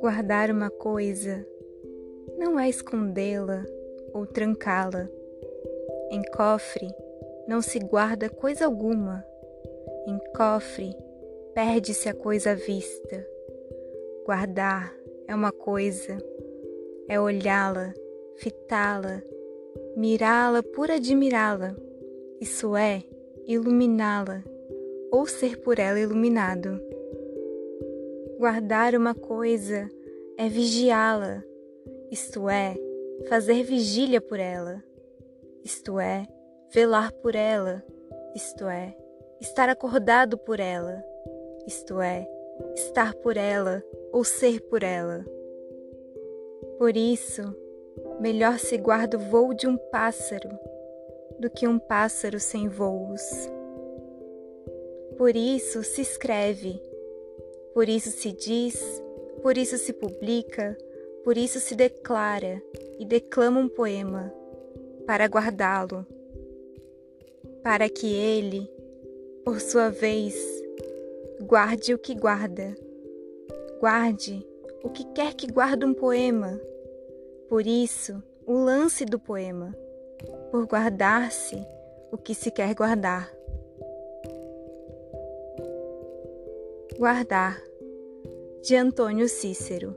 Guardar uma coisa não é escondê-la ou trancá-la. Em cofre não se guarda coisa alguma. Em cofre perde-se a coisa à vista. Guardar é uma coisa, é olhá-la, fitá-la, mirá-la por admirá-la, isso é, iluminá-la ou ser por ela iluminado. Guardar uma coisa é vigiá-la, isto é, fazer vigília por ela, isto é, velar por ela, isto é, estar acordado por ela, isto é, estar por ela ou ser por ela. Por isso, melhor se guarda o voo de um pássaro do que um pássaro sem voos. Por isso se escreve, por isso se diz, por isso se publica, por isso se declara e declama um poema, para guardá-lo, para que ele, por sua vez, guarde o que guarda, guarde o que quer que guarde um poema. Por isso, o lance do poema, por guardar-se o que se quer guardar. Guardar, de Antônio Cícero.